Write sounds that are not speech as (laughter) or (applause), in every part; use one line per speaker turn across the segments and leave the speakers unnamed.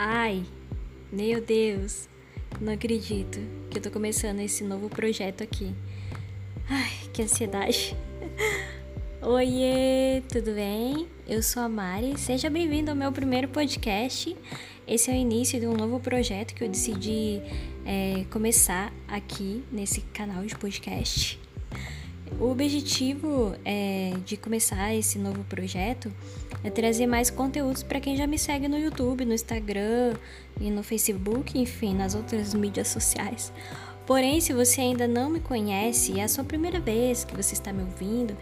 Ai, meu Deus, não acredito que eu tô começando esse novo projeto aqui. Ai, que ansiedade. (laughs) Oiê, tudo bem? Eu sou a Mari, seja bem-vindo ao meu primeiro podcast. Esse é o início de um novo projeto que eu decidi é, começar aqui nesse canal de podcast. O objetivo é, de começar esse novo projeto é trazer mais conteúdos para quem já me segue no YouTube, no Instagram e no Facebook, enfim, nas outras mídias sociais. Porém, se você ainda não me conhece e é a sua primeira vez que você está me ouvindo,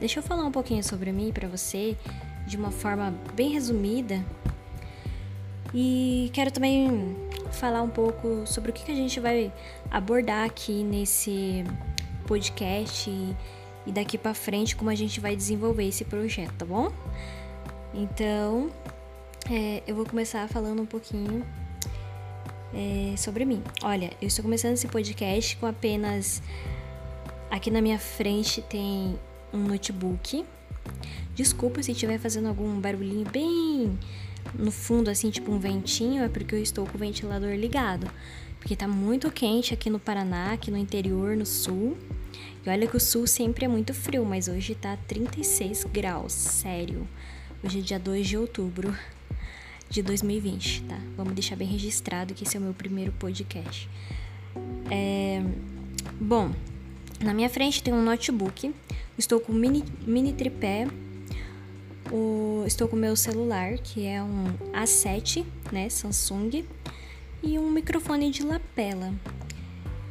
deixa eu falar um pouquinho sobre mim para você de uma forma bem resumida. E quero também falar um pouco sobre o que a gente vai abordar aqui nesse podcast e, e daqui para frente como a gente vai desenvolver esse projeto, tá bom? Então, é, eu vou começar falando um pouquinho é, sobre mim. Olha, eu estou começando esse podcast com apenas. Aqui na minha frente tem um notebook. Desculpa se estiver fazendo algum barulhinho bem no fundo, assim, tipo um ventinho, é porque eu estou com o ventilador ligado. Porque tá muito quente aqui no Paraná, aqui no interior, no sul. E olha que o sul sempre é muito frio, mas hoje tá 36 graus, sério. Hoje é dia 2 de outubro de 2020, tá? Vamos deixar bem registrado que esse é o meu primeiro podcast. É... Bom, na minha frente tem um notebook, estou com mini, mini tripé, o... estou com meu celular, que é um A7, né, Samsung, e um microfone de lapela.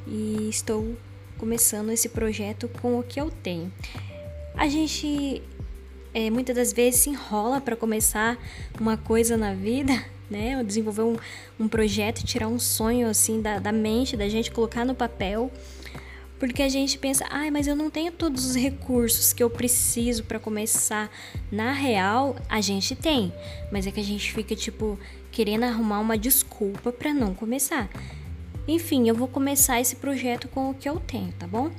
E estou começando esse projeto com o que eu tenho. A gente é, muitas das vezes se enrola para começar uma coisa na vida, (laughs) né? Desenvolver um, um projeto, tirar um sonho assim da, da mente da gente, colocar no papel. Porque a gente pensa, ai, mas eu não tenho todos os recursos que eu preciso para começar. Na real, a gente tem, mas é que a gente fica tipo querendo arrumar uma desculpa para não começar. Enfim, eu vou começar esse projeto com o que eu tenho, tá bom?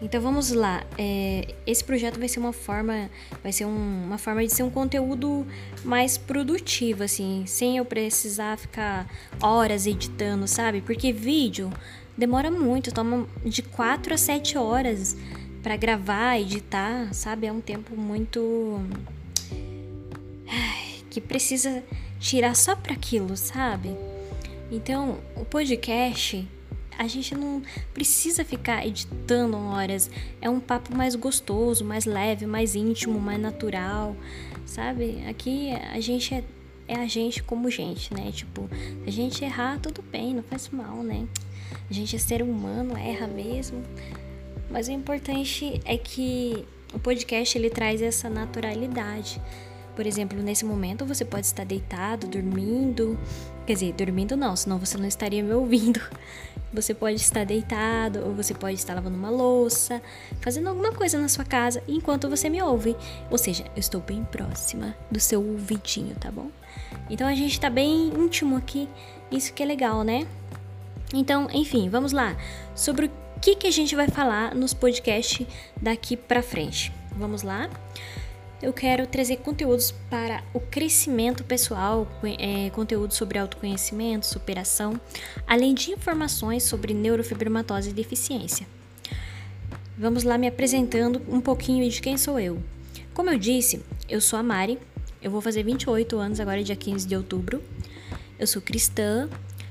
Então vamos lá. É, esse projeto vai ser uma forma, vai ser um, uma forma de ser um conteúdo mais produtivo, assim, sem eu precisar ficar horas editando, sabe? Porque vídeo demora muito, toma de 4 a 7 horas para gravar, editar, sabe? É um tempo muito que precisa tirar só para aquilo, sabe? Então, o podcast, a gente não precisa ficar editando horas. É um papo mais gostoso, mais leve, mais íntimo, mais natural, sabe? Aqui a gente é, é a gente como gente, né? Tipo, a gente errar, tudo bem, não faz mal, né? A gente é ser humano, erra mesmo. Mas o importante é que o podcast ele traz essa naturalidade. Por exemplo, nesse momento você pode estar deitado, dormindo. Quer dizer, dormindo não, senão você não estaria me ouvindo. (laughs) Você pode estar deitado, ou você pode estar lavando uma louça, fazendo alguma coisa na sua casa enquanto você me ouve. Ou seja, eu estou bem próxima do seu ouvidinho, tá bom? Então a gente tá bem íntimo aqui, isso que é legal, né? Então, enfim, vamos lá. Sobre o que, que a gente vai falar nos podcasts daqui pra frente. Vamos lá? Eu quero trazer conteúdos para o crescimento pessoal, é, conteúdo sobre autoconhecimento, superação, além de informações sobre neurofibromatose e deficiência. Vamos lá me apresentando um pouquinho de quem sou eu. Como eu disse, eu sou a Mari, eu vou fazer 28 anos agora, dia 15 de outubro. Eu sou cristã,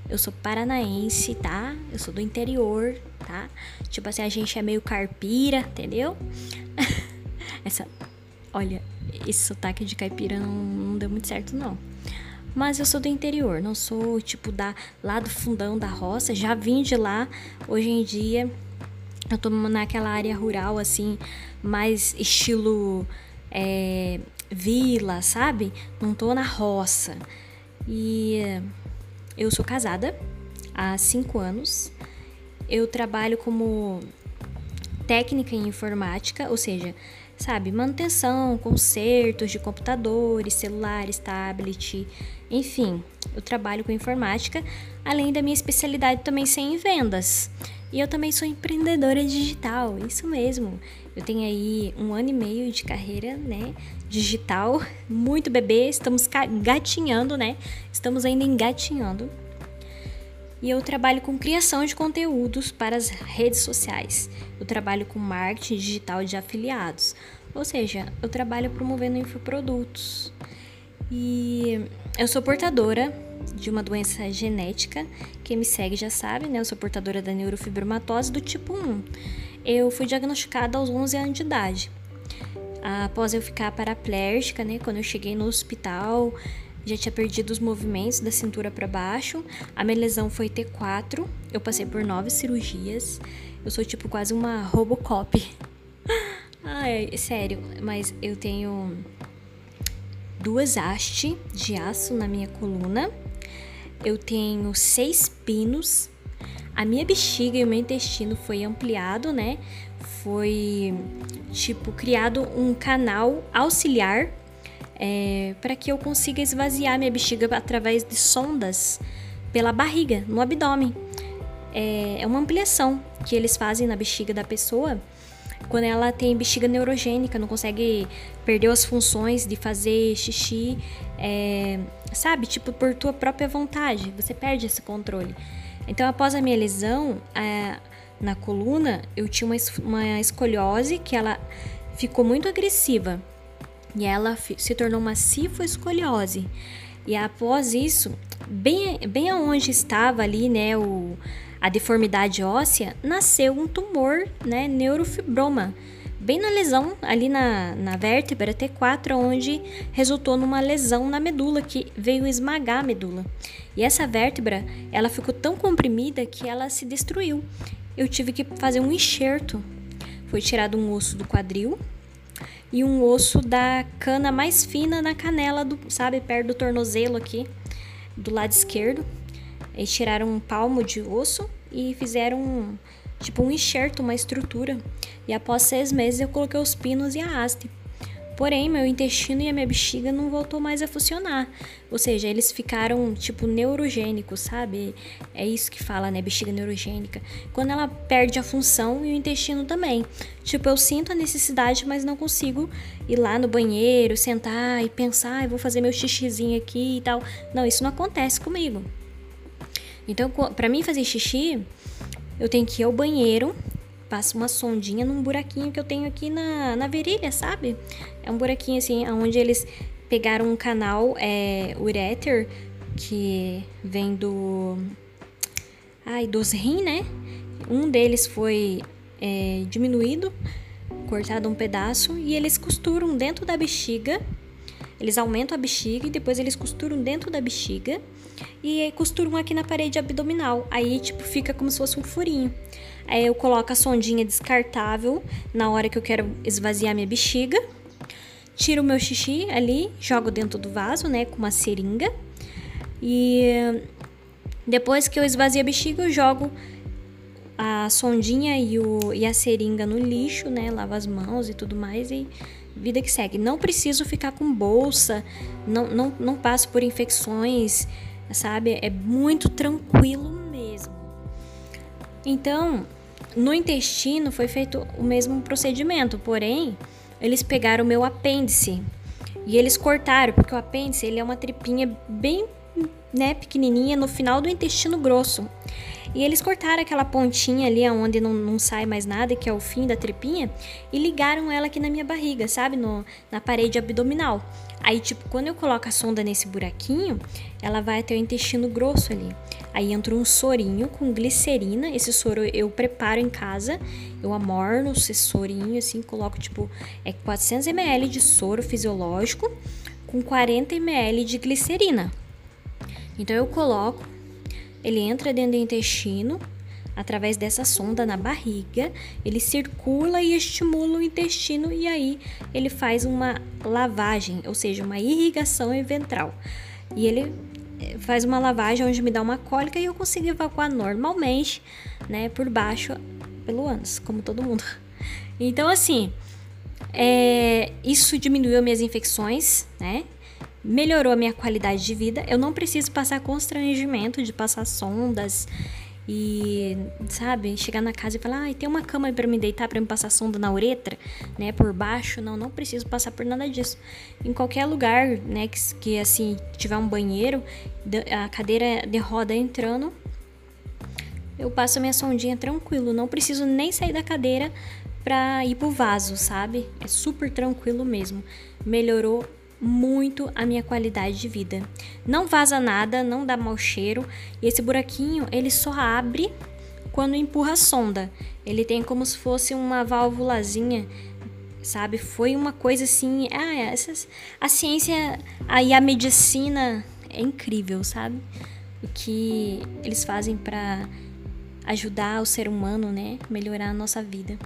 eu sou paranaense, tá? Eu sou do interior, tá? Tipo assim, a gente é meio carpira, entendeu? (laughs) Essa Olha, esse sotaque de caipira não, não deu muito certo, não. Mas eu sou do interior, não sou tipo da lá do fundão da roça, já vim de lá. Hoje em dia eu tô naquela área rural assim, mais estilo é, vila, sabe? Não tô na roça. E eu sou casada há cinco anos. Eu trabalho como técnica em informática, ou seja, sabe, manutenção, consertos de computadores, celulares, tablet, enfim, eu trabalho com informática, além da minha especialidade também ser em vendas. E eu também sou empreendedora digital, isso mesmo. Eu tenho aí um ano e meio de carreira, né? Digital, (laughs) muito bebê, estamos gatinhando, né? Estamos ainda engatinhando. E eu trabalho com criação de conteúdos para as redes sociais. Eu trabalho com marketing digital de afiliados. Ou seja, eu trabalho promovendo infoprodutos. E eu sou portadora de uma doença genética. Quem me segue já sabe, né? Eu sou portadora da neurofibromatose do tipo 1. Eu fui diagnosticada aos 11 anos de idade. Após eu ficar paraplégica, né? Quando eu cheguei no hospital, já tinha perdido os movimentos da cintura para baixo. A minha lesão foi T4. Eu passei por nove cirurgias. Eu sou tipo quase uma Robocop. (laughs) Ai, sério, mas eu tenho duas hastes de aço na minha coluna. Eu tenho seis pinos. A minha bexiga e o meu intestino foi ampliado, né? Foi tipo criado um canal auxiliar é, para que eu consiga esvaziar minha bexiga através de sondas pela barriga, no abdômen. É, é uma ampliação que eles fazem na bexiga da pessoa quando ela tem bexiga neurogênica, não consegue perder as funções de fazer xixi, é, sabe? Tipo, por tua própria vontade, você perde esse controle. Então, após a minha lesão é, na coluna, eu tinha uma, uma escoliose que ela ficou muito agressiva e ela se tornou uma cifoescoliose. E após isso, bem, bem aonde estava ali, né, o, a deformidade óssea, nasceu um tumor, né, neurofibroma, bem na lesão, ali na, na vértebra T4, onde resultou numa lesão na medula que veio esmagar a medula. E essa vértebra, ela ficou tão comprimida que ela se destruiu. Eu tive que fazer um enxerto. Foi tirado um osso do quadril e um osso da cana mais fina na canela, do, sabe, perto do tornozelo aqui, do lado esquerdo. Eles tiraram um palmo de osso e fizeram um, tipo um enxerto, uma estrutura. E após seis meses eu coloquei os pinos e a haste. Porém, meu intestino e a minha bexiga não voltou mais a funcionar. Ou seja, eles ficaram tipo neurogênicos, sabe? É isso que fala, né? Bexiga neurogênica. Quando ela perde a função e o intestino também. Tipo, eu sinto a necessidade, mas não consigo ir lá no banheiro, sentar e pensar, ah, vou fazer meu xixizinho aqui e tal. Não, isso não acontece comigo. Então, para mim fazer xixi, eu tenho que ir ao banheiro, passo uma sondinha num buraquinho que eu tenho aqui na, na virilha, sabe? É um buraquinho assim, onde eles pegaram um canal é, uréter que vem do. Ai, dos rins, né? Um deles foi é, diminuído, cortado um pedaço, e eles costuram dentro da bexiga. Eles aumentam a bexiga e depois eles costuram dentro da bexiga e costuram aqui na parede abdominal. Aí, tipo, fica como se fosse um furinho. Aí eu coloco a sondinha descartável na hora que eu quero esvaziar minha bexiga. Tiro o meu xixi ali, jogo dentro do vaso, né, com uma seringa. E depois que eu esvazio a bexiga, eu jogo a sondinha e, o, e a seringa no lixo, né? Lavo as mãos e tudo mais e vida que segue. Não preciso ficar com bolsa, não, não, não passo por infecções, sabe? É muito tranquilo mesmo. Então, no intestino foi feito o mesmo procedimento, porém, eles pegaram o meu apêndice e eles cortaram, porque o apêndice ele é uma tripinha bem né, pequenininha no final do intestino grosso. E eles cortaram aquela pontinha ali onde não, não sai mais nada, que é o fim da tripinha, e ligaram ela aqui na minha barriga, sabe? No, na parede abdominal. Aí, tipo, quando eu coloco a sonda nesse buraquinho, ela vai até o intestino grosso ali. Aí entra um sorinho com glicerina. Esse soro eu preparo em casa. Eu amorno esse sorinho, assim, coloco, tipo, é 400 ml de soro fisiológico com 40 ml de glicerina. Então eu coloco, ele entra dentro do intestino, através dessa sonda na barriga, ele circula e estimula o intestino e aí ele faz uma lavagem, ou seja, uma irrigação ventral. E ele faz uma lavagem onde me dá uma cólica e eu consigo evacuar normalmente, né, por baixo pelo ânus, como todo mundo. (laughs) Então assim, é, isso diminuiu minhas infecções, né? melhorou a minha qualidade de vida. Eu não preciso passar constrangimento de passar sondas e, sabe, chegar na casa e falar, ah, tem uma cama para me deitar para me passar sonda na uretra, né, por baixo. Não, não preciso passar por nada disso. Em qualquer lugar, né, que, que assim tiver um banheiro, a cadeira de roda entrando, eu passo a minha sondinha tranquilo, não preciso nem sair da cadeira para ir pro vaso, sabe? É super tranquilo mesmo. Melhorou muito a minha qualidade de vida. Não vaza nada, não dá mau cheiro e esse buraquinho ele só abre quando empurra a sonda. Ele tem como se fosse uma válvulazinha, sabe? Foi uma coisa assim, ah, essas, a ciência aí a medicina é incrível, sabe? O que eles fazem para ajudar o ser humano, né, melhorar a nossa vida.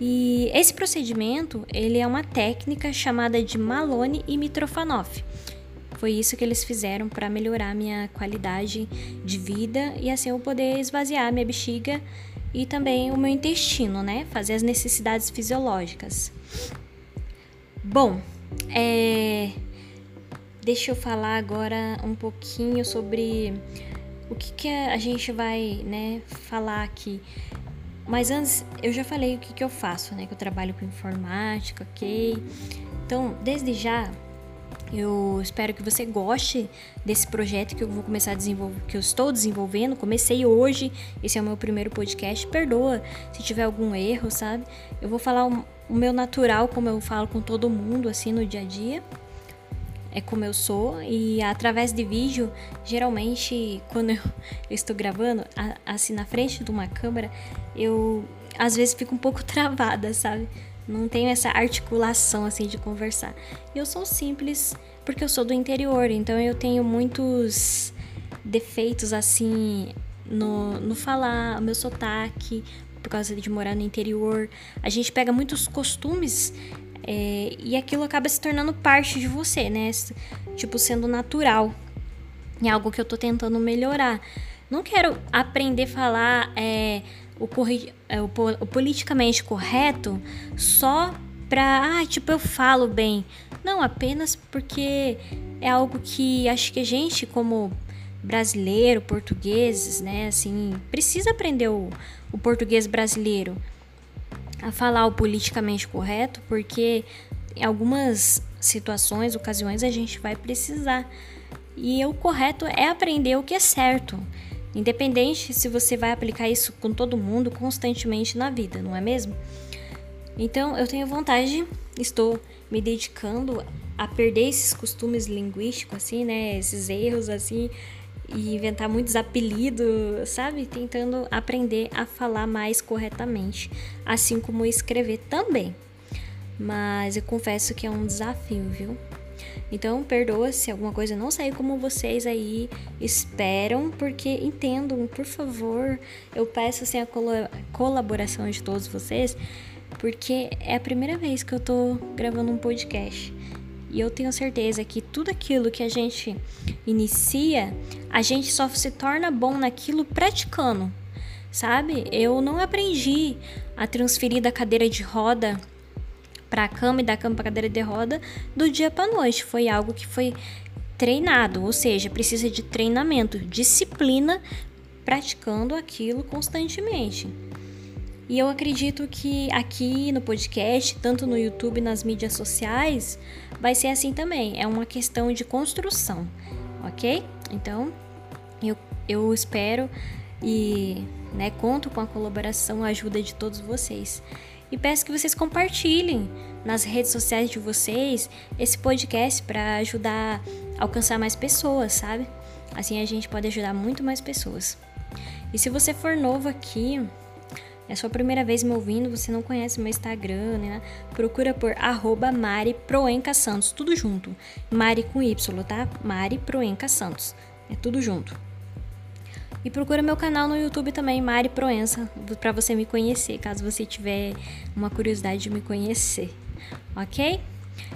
E esse procedimento, ele é uma técnica chamada de Malone e Mitrofanoff. Foi isso que eles fizeram para melhorar minha qualidade de vida e assim eu poder esvaziar minha bexiga e também o meu intestino, né? Fazer as necessidades fisiológicas. Bom, é... deixa eu falar agora um pouquinho sobre o que, que a gente vai né, falar aqui. Mas antes, eu já falei o que, que eu faço, né? Que eu trabalho com informática, ok? Então, desde já, eu espero que você goste desse projeto que eu vou começar a desenvolver, que eu estou desenvolvendo. Comecei hoje, esse é o meu primeiro podcast. Perdoa se tiver algum erro, sabe? Eu vou falar o, meu natural, como eu falo com todo mundo, assim, no dia a dia é como eu sou e através de vídeo, geralmente (laughs) quando eu, estou gravando, assim na frente de uma câmera, eu às vezes fico um pouco (laughs) travada, sabe? Não tenho essa articulação assim de conversar. Eu sou simples porque eu sou do interior, então eu tenho muitos defeitos assim no, no falar, meu sotaque, por causa de morar no interior. A gente pega muitos costumes é, e aquilo acaba se tornando parte de você, né? Tipo, sendo natural. É algo que eu tô tentando melhorar. Não quero aprender a falar é, o, é, o, o politicamente correto só pra, ah, tipo, eu falo bem. Não, apenas porque é algo que acho que a gente, como brasileiro, portugueses, né, assim, precisa aprender o, o português brasileiro a falar o politicamente correto, porque em algumas situações, ocasiões, a gente vai precisar. E o correto é aprender o que é certo, independente se você vai aplicar isso com todo mundo constantemente na vida, não é mesmo? Então eu tenho vontade, estou me dedicando a perder esses costumes linguísticos, assim, né? Esses erros, assim, e inventar muitos apelidos, sabe? Tentando aprender a falar mais corretamente, assim como escrever também. Mas eu confesso que é um desafio, viu? Então, perdoa se alguma coisa não sair como vocês aí esperam, porque entendam, por favor. Eu peço assim, a colaboração de todos vocês, porque é a primeira vez que eu tô gravando um podcast. E eu tenho certeza que tudo aquilo que a gente inicia, a gente só se torna bom naquilo praticando, sabe? Eu não aprendi a transferir da cadeira de roda para a cama e da cama para cadeira de roda do dia para noite. Foi algo que foi treinado, ou seja, precisa de treinamento, disciplina, praticando aquilo constantemente. E eu acredito que aqui no podcast, tanto no YouTube, nas mídias sociais, vai ser assim também. É uma questão de construção, ok? Então, eu, eu espero e né, conto com a colaboração, a ajuda de todos vocês. E peço que vocês compartilhem nas redes sociais de vocês esse podcast para ajudar a alcançar mais pessoas, sabe? Assim a gente pode ajudar muito mais pessoas. E se você for novo aqui, é sua primeira vez me ouvindo, você não conhece meu Instagram, né? Procura por arroba Mari Proenca Santos, tudo junto. Mari com Y, tá? Mari Proenca Santos. É tudo junto. E procura meu canal no YouTube também, Mari Proença, para você me conhecer, caso você tiver uma curiosidade de me conhecer, ok?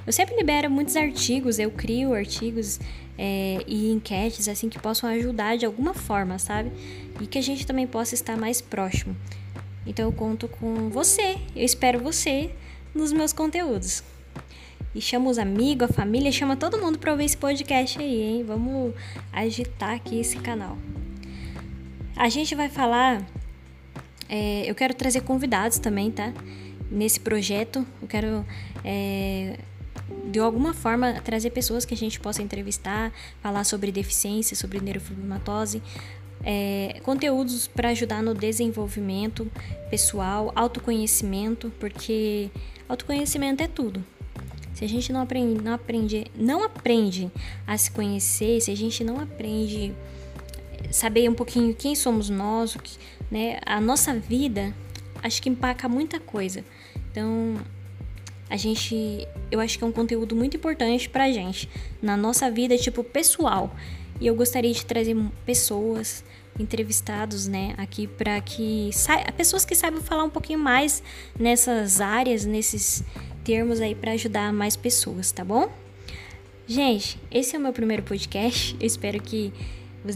Eu sempre libero muitos artigos, eu crio artigos é, e enquetes assim que possam ajudar de alguma forma, sabe? E que a gente também possa estar mais próximo. Então eu conto com você, eu espero você nos meus conteúdos. E chama os amigos, a família, chama todo mundo para ouvir esse podcast aí, hein? Vamos agitar aqui esse canal. a gente vai falar. É, eu quero trazer convidados também, tá? Nesse projeto. Eu quero. É, de alguma forma trazer pessoas que a gente possa entrevistar, falar sobre deficiência, sobre neurofibromatose, é, conteúdos para ajudar no desenvolvimento pessoal, autoconhecimento, porque autoconhecimento é tudo. Se a gente não aprende, não aprende, não aprende a se conhecer, se a gente não aprende saber um pouquinho quem somos nós, né, a nossa vida, acho que empaca muita coisa. Então, a gente, eu acho que é um conteúdo muito importante pra gente na nossa vida, tipo pessoal. E eu gostaria de trazer pessoas, entrevistados, né, aqui para que pessoas que saibam falar um pouquinho mais nessas áreas, nesses termos aí para ajudar mais pessoas, tá bom? Gente, esse é o meu primeiro podcast. Eu espero que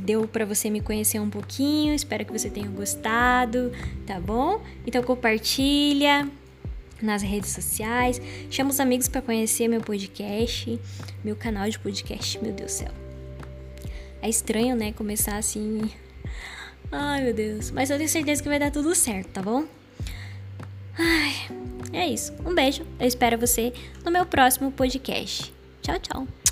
deu para você me conhecer um pouquinho. Espero que você tenha gostado, tá bom? Então compartilha nas redes sociais, chama os amigos para conhecer meu podcast, meu canal de podcast, meu Deus do céu. É estranho, né, começar assim. Ai, meu Deus. Mas eu tenho certeza que vai dar tudo certo, tá bom? Ai, é isso. Um beijo. Eu espero você no meu próximo podcast. Tchau, tchau.